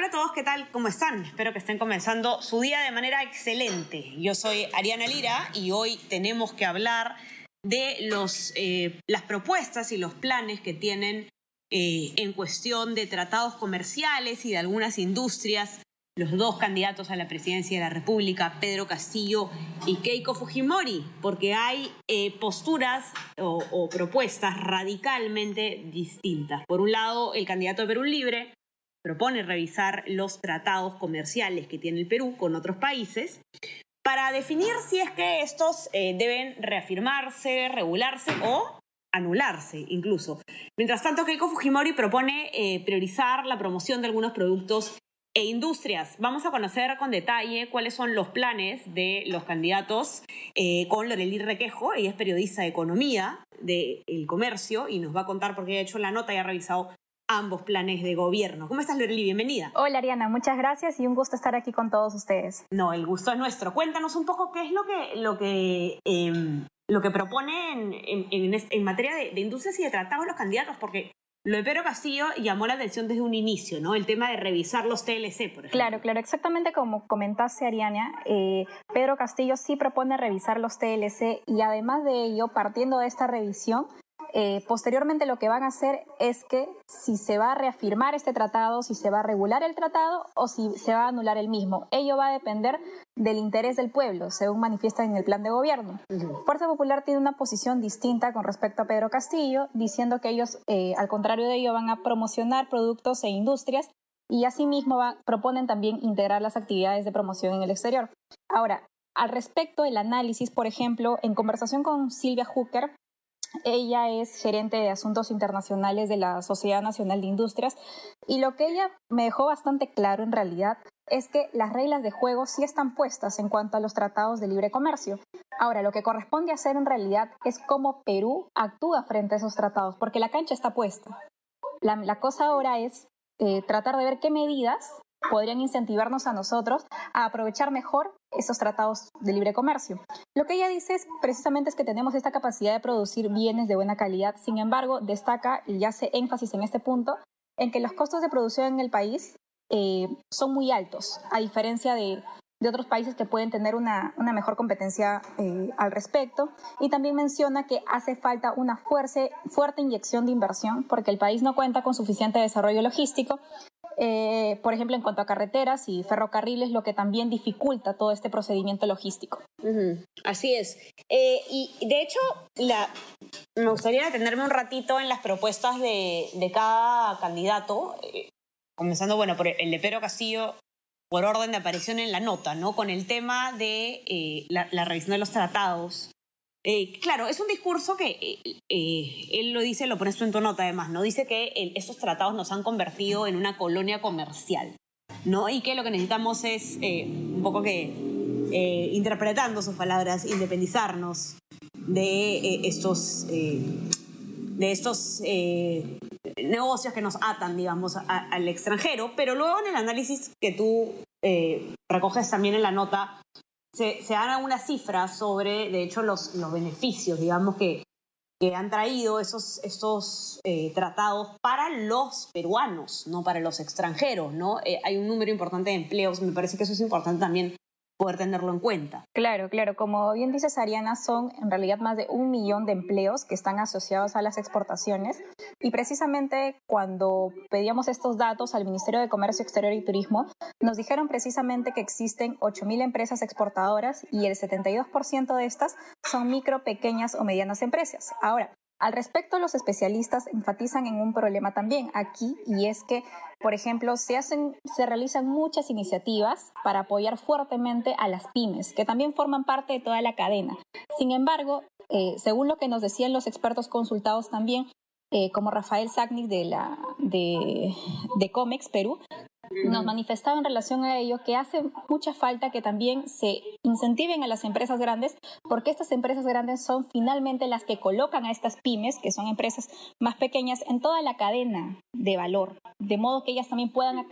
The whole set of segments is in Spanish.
Hola a todos, ¿qué tal? ¿Cómo están? Espero que estén comenzando su día de manera excelente. Yo soy Ariana Lira y hoy tenemos que hablar de los, eh, las propuestas y los planes que tienen eh, en cuestión de tratados comerciales y de algunas industrias los dos candidatos a la presidencia de la República, Pedro Castillo y Keiko Fujimori, porque hay eh, posturas o, o propuestas radicalmente distintas. Por un lado, el candidato de Perú Libre propone revisar los tratados comerciales que tiene el Perú con otros países para definir si es que estos eh, deben reafirmarse, regularse o anularse incluso. Mientras tanto, Keiko Fujimori propone eh, priorizar la promoción de algunos productos e industrias. Vamos a conocer con detalle cuáles son los planes de los candidatos eh, con Lorelí Requejo. Ella es periodista de economía del comercio y nos va a contar por qué ha hecho la nota y ha revisado ambos planes de gobierno. ¿Cómo estás, Loreli? Bienvenida. Hola, Ariana. Muchas gracias y un gusto estar aquí con todos ustedes. No, el gusto es nuestro. Cuéntanos un poco qué es lo que, lo que, eh, lo que proponen en, en, en materia de, de, industrias y de tratados los candidatos, porque lo de Pedro Castillo llamó la atención desde un inicio, ¿no? El tema de revisar los TLC, por ejemplo. Claro, claro, exactamente como comentaste, Ariana, eh, Pedro Castillo sí propone revisar los TLC y además de ello, partiendo de esta revisión, eh, posteriormente lo que van a hacer es que si se va a reafirmar este tratado, si se va a regular el tratado o si se va a anular el mismo. Ello va a depender del interés del pueblo, según manifiesta en el plan de gobierno. Fuerza Popular tiene una posición distinta con respecto a Pedro Castillo, diciendo que ellos, eh, al contrario de ello, van a promocionar productos e industrias y asimismo va, proponen también integrar las actividades de promoción en el exterior. Ahora, al respecto, el análisis, por ejemplo, en conversación con Silvia Hooker, ella es gerente de asuntos internacionales de la Sociedad Nacional de Industrias y lo que ella me dejó bastante claro en realidad es que las reglas de juego sí están puestas en cuanto a los tratados de libre comercio. Ahora, lo que corresponde hacer en realidad es cómo Perú actúa frente a esos tratados, porque la cancha está puesta. La, cosa ahora es eh, tratar de ver qué medidas podrían incentivarnos a nosotros a aprovechar mejor esos tratados de libre comercio. Lo que ella dice es precisamente es que tenemos esta capacidad de producir bienes de buena calidad, sin embargo, destaca y hace énfasis en este punto en que los costos de producción en el país eh, son muy altos, a diferencia de, de, otros países que pueden tener una, una mejor competencia eh, al respecto. Y también menciona que hace falta una fuerte, fuerte inyección de inversión porque el país no cuenta con suficiente desarrollo logístico eh, por ejemplo, en cuanto a carreteras y ferrocarriles, lo que también dificulta todo este procedimiento logístico. Así es. Eh, y de hecho, me gustaría detenerme un ratito en las propuestas de, cada candidato, eh, comenzando, bueno, por el de Pedro Castillo, por orden de aparición en la nota, ¿no? Con el tema de la revisión de los tratados eh, claro, es un discurso que eh, eh, él lo dice, lo pones tú en tu nota además, ¿no? Dice que el, estos tratados nos han convertido en una colonia comercial, ¿no? Y que lo que necesitamos es un poco que, interpretando sus palabras, independizarnos de estos, de estos negocios que nos atan, digamos, al extranjero. Pero luego en el análisis que tú recoges también en la nota, se, se dan algunas cifras sobre, de hecho, los, los beneficios, digamos, que, que han traído esos, esos eh, tratados para los peruanos, no para los extranjeros, ¿no? Eh, hay un número importante de empleos, me parece que eso es importante también poder tenerlo en cuenta. Claro, claro. Como bien dices, Ariana, son en realidad más de un millón de empleos que están asociados a las exportaciones. Y precisamente cuando pedíamos estos datos al Ministerio de Comercio Exterior y Turismo, nos dijeron precisamente que existen 8.000 empresas exportadoras y el 72% de estas son micro, pequeñas o medianas empresas. Ahora, al respecto, los especialistas enfatizan en un problema también aquí y es que, por ejemplo, se, hacen, se realizan muchas iniciativas para apoyar fuertemente a las pymes, que también forman parte de toda la cadena. Sin embargo, eh, según lo que nos decían los expertos consultados también, eh, como Rafael Sagnic de, la, de, de Comex Perú, nos manifestaba en relación a ello que hace mucha falta que también se incentiven a las empresas grandes, porque estas empresas grandes son finalmente las que colocan a estas pymes, que son empresas más pequeñas, en toda la cadena de valor, de modo que ellas también puedan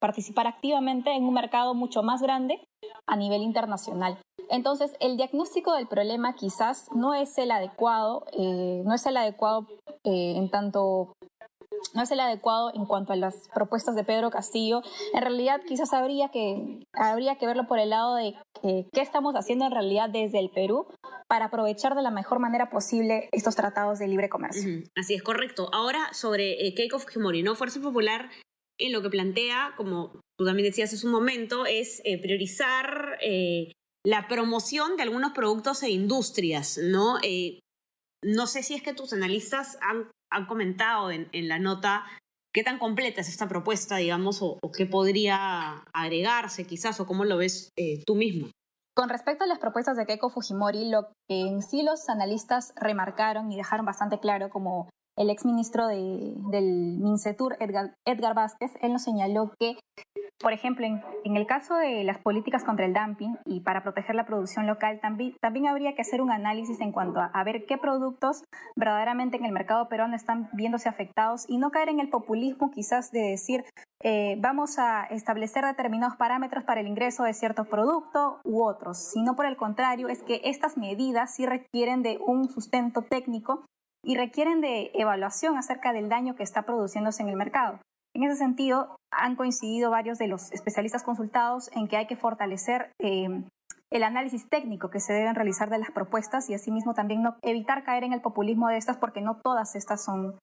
participar activamente en un mercado mucho más grande a nivel internacional. Entonces, el diagnóstico del problema quizás no es el adecuado, eh, no es el adecuado eh, en tanto no es el adecuado en cuanto a las propuestas de Pedro Castillo. En realidad, quizás habría que, habría que verlo por el lado de qué estamos haciendo en realidad desde el Perú para aprovechar de la mejor manera posible estos tratados de libre comercio. Así es, correcto. Ahora, sobre eh, Keiko Fujimori, ¿no? Fuerza Popular en lo que plantea, como tú también decías hace un momento, es eh, priorizar eh, la promoción de algunos productos e industrias, ¿no? Eh, no sé si es que tus analistas han han comentado en, la nota qué tan completa es esta propuesta, digamos, o, qué podría agregarse quizás, o cómo lo ves eh, tú mismo. Con respecto a las propuestas de Keiko Fujimori, lo que en sí los analistas remarcaron y dejaron bastante claro, como el exministro de, del MINCETUR, Edgar, Edgar Vázquez, él nos señaló que por ejemplo, en, el caso de las políticas contra el dumping y para proteger la producción local, también, también habría que hacer un análisis en cuanto a, ver qué productos verdaderamente en el mercado peruano están viéndose afectados y no caer en el populismo quizás de decir eh, vamos a establecer determinados parámetros para el ingreso de cierto producto u otros, sino por el contrario es que estas medidas sí requieren de un sustento técnico y requieren de evaluación acerca del daño que está produciéndose en el mercado. En ese sentido, han coincidido varios de los especialistas consultados en que hay que fortalecer eh, el análisis técnico que se deben realizar de las propuestas y asimismo también evitar caer en el populismo de estas porque no todas estas son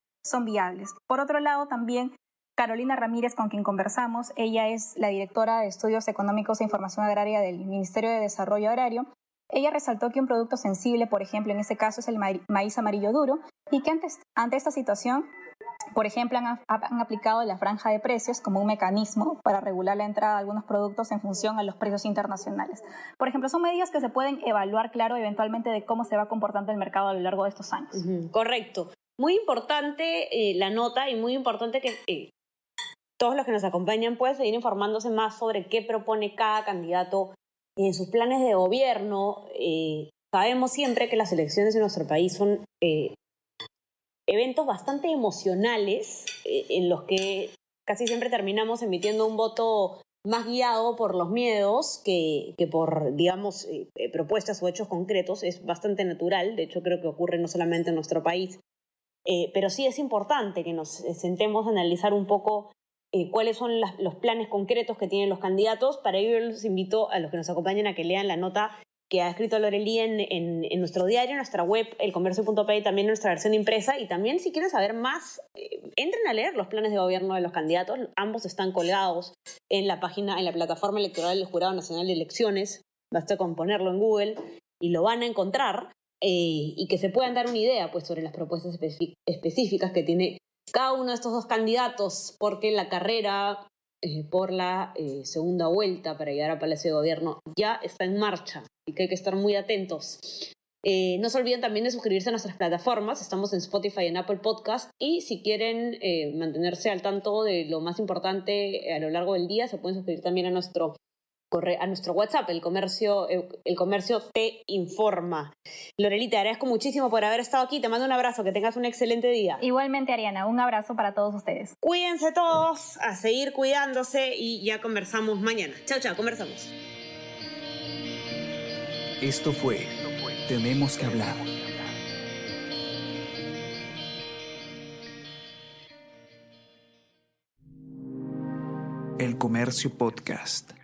viables. Por otro lado, también Carolina Ramírez, con quien conversamos, ella es la directora de Estudios Económicos e Información Agraria del Ministerio de Desarrollo Agrario. Ella resaltó que un producto sensible, por ejemplo, en este caso es el maíz amarillo duro, y que ante esta situación por ejemplo, han, aplicado la franja de precios como un mecanismo para regular la entrada de algunos productos en función a los precios internacionales. Por ejemplo, son medidas que se pueden evaluar, claro, eventualmente de cómo se va comportando el mercado a lo largo de estos años. correcto. Muy importante eh, la nota y muy importante que eh, todos los que nos acompañan puedan seguir informándose más sobre qué propone cada candidato en sus planes de gobierno. Eh, sabemos siempre que las elecciones en nuestro país son eventos bastante emocionales eh, en los que casi siempre terminamos emitiendo un voto más guiado por los miedos que, por, digamos, eh, eh, propuestas o hechos concretos. Es bastante natural, de hecho creo que ocurre no solamente en nuestro país, pero sí es importante que nos sentemos a analizar un poco cuáles son los planes concretos que tienen los candidatos. Para ello los invito a los que nos acompañen a que lean la nota que ha escrito Lorelí en, nuestro diario, en nuestra web, elcomercio.p, también nuestra versión impresa. Y también, si quieren saber más, eh, entren a leer los planes de gobierno de los candidatos. Ambos están colgados en la página, en la plataforma electoral del Jurado Nacional de Elecciones. Basta con ponerlo en Google y lo van a encontrar. Eh, y que se puedan dar una idea pues, sobre las propuestas específicas que tiene cada uno de estos dos candidatos, porque la carrera eh, por la segunda vuelta para llegar a Palacio de Gobierno ya está en marcha y que hay que estar muy atentos. Eh, no se olviden también de suscribirse a nuestras plataformas. Estamos en Spotify en Apple Podcast. Y si quieren eh, mantenerse al tanto de lo más importante a lo largo del día, se pueden suscribir también a nuestro, a nuestro WhatsApp, el comercio, el comercio te informa. Lorelita, te agradezco muchísimo por haber estado aquí. Te mando un abrazo, que tengas un excelente día. Igualmente, Ariana, un abrazo para todos ustedes. Cuídense todos, a seguir cuidándose y ya conversamos mañana. Chao, chao, conversamos. Esto fue Tenemos que hablar. El Comercio Podcast.